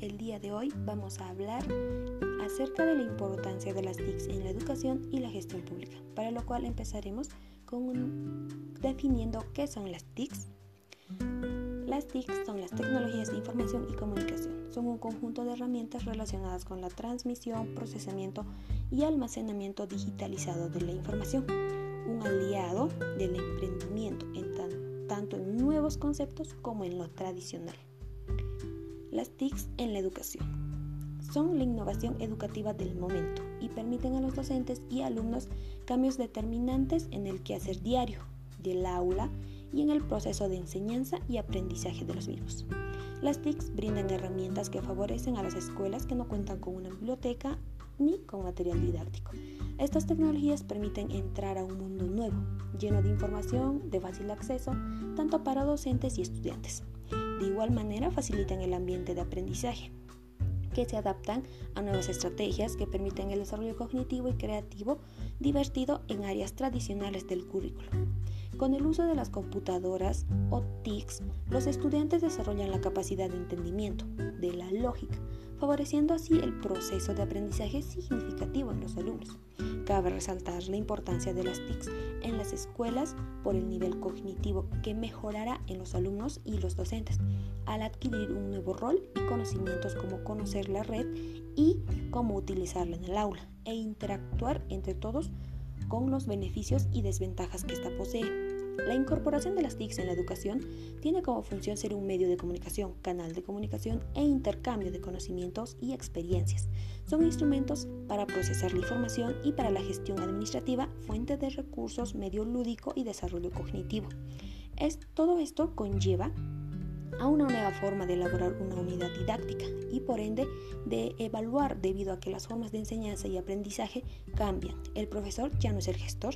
de hoy vamos a hablar acerca de la importancia de las TICs en la educación y la gestión pública, para lo cual empezaremos con definiendo qué son las TICs. Las TICs son las tecnologías de información y comunicación. Son un conjunto de herramientas relacionadas con la transmisión, procesamiento y almacenamiento digitalizado de la información. Un aliado del emprendimiento en tanto en nuevos conceptos como en lo tradicional. Las TICs en la educación. Son la innovación educativa del momento y permiten a los docentes y alumnos cambios determinantes en el quehacer diario del aula y en el proceso de enseñanza y aprendizaje de los mismos. Las TICs brindan herramientas que favorecen a las escuelas que no cuentan con una biblioteca ni con material didáctico. Estas tecnologías permiten entrar a un mundo nuevo, lleno de información, de fácil acceso, tanto para docentes y estudiantes. De igual manera facilitan el ambiente de aprendizaje, que se adaptan a nuevas estrategias que permiten el desarrollo cognitivo y creativo divertido en áreas tradicionales del currículo. Con el uso de las computadoras o TICs, los estudiantes desarrollan la capacidad de entendimiento, de la lógica, favoreciendo así el proceso de aprendizaje significativo en los alumnos. Cabe resaltar la importancia de las TICs en las escuelas por el nivel cognitivo que mejorará en los alumnos y los docentes al adquirir un nuevo rol y conocimientos como conocer la red y cómo utilizarla en el aula e interactuar entre todos con los beneficios y desventajas que ésta posee. La incorporación de las TICs en la educación tiene como función ser un medio de comunicación, canal de comunicación e intercambio de conocimientos y experiencias. Son instrumentos para procesar la información y para la gestión administrativa, fuente de recursos, medio lúdico y desarrollo cognitivo. Es, todo esto conlleva a una nueva forma de elaborar una unidad didáctica y por ende de evaluar debido a que las formas de enseñanza y aprendizaje cambian. El profesor ya no es el gestor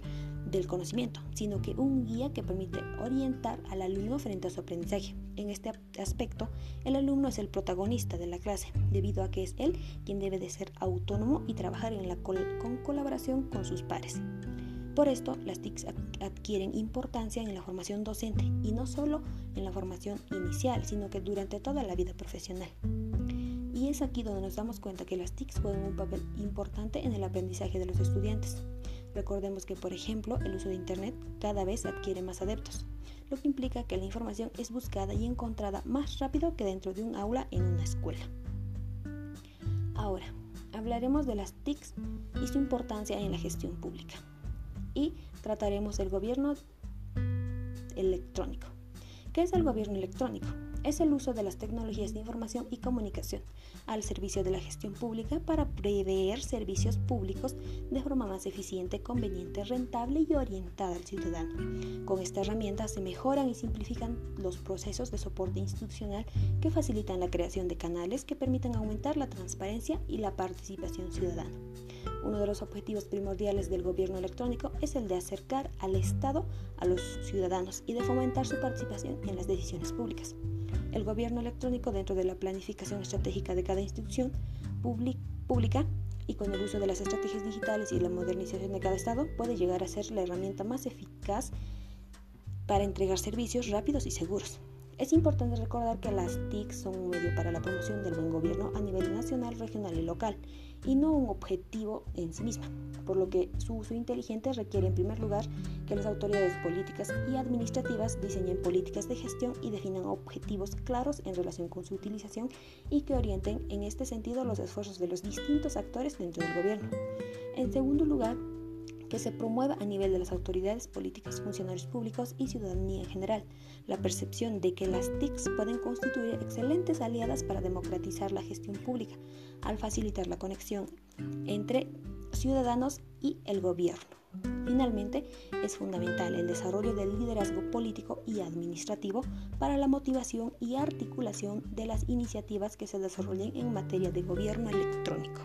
del conocimiento, sino que un guía que permite orientar al alumno frente a su aprendizaje. En este aspecto, el alumno es el protagonista de la clase, debido a que es él quien debe de ser autónomo y trabajar en la con colaboración con sus pares. Por esto, las TICs adquieren importancia en la formación docente y no solo en la formación inicial, sino que durante toda la vida profesional. Y es aquí donde nos damos cuenta que las TICs juegan un papel importante en el aprendizaje de los estudiantes. Recordemos que, por ejemplo, el uso de Internet cada vez adquiere más adeptos, lo que implica que la información es buscada y encontrada más rápido que dentro de un aula en una escuela. Ahora, hablaremos de las TICs y su importancia en la gestión pública y trataremos del gobierno electrónico. ¿Qué es el gobierno electrónico? Es el uso de las tecnologías de información y comunicación al servicio de la gestión pública para prever servicios públicos de forma más eficiente, conveniente, rentable y orientada al ciudadano. Con esta herramienta se mejoran y simplifican los procesos de soporte institucional que facilitan la creación de canales que permiten aumentar la transparencia y la participación ciudadana. Uno de los objetivos primordiales del gobierno electrónico es el de acercar al Estado a los ciudadanos y de fomentar su participación en las decisiones públicas. El gobierno electrónico dentro de la planificación estratégica de cada institución pública y con el uso de las estrategias digitales y la modernización de cada Estado puede llegar a ser la herramienta más eficaz para entregar servicios rápidos y seguros. Es importante recordar que las TIC son un medio para la promoción del buen gobierno a nivel nacional, regional y local, y no un objetivo en sí misma, por lo que su uso inteligente requiere en primer lugar que las autoridades políticas y administrativas diseñen políticas de gestión y definan objetivos claros en relación con su utilización y que orienten en este sentido los esfuerzos de los distintos actores dentro del gobierno. En segundo lugar, que se promueva a nivel de las autoridades políticas, funcionarios públicos y ciudadanía en general la percepción de que las TICs pueden constituir excelentes aliadas para democratizar la gestión pública al facilitar la conexión entre ciudadanos y el gobierno. Finalmente, es fundamental el desarrollo del liderazgo político y administrativo para la motivación y articulación de las iniciativas que se desarrollen en materia de gobierno electrónico.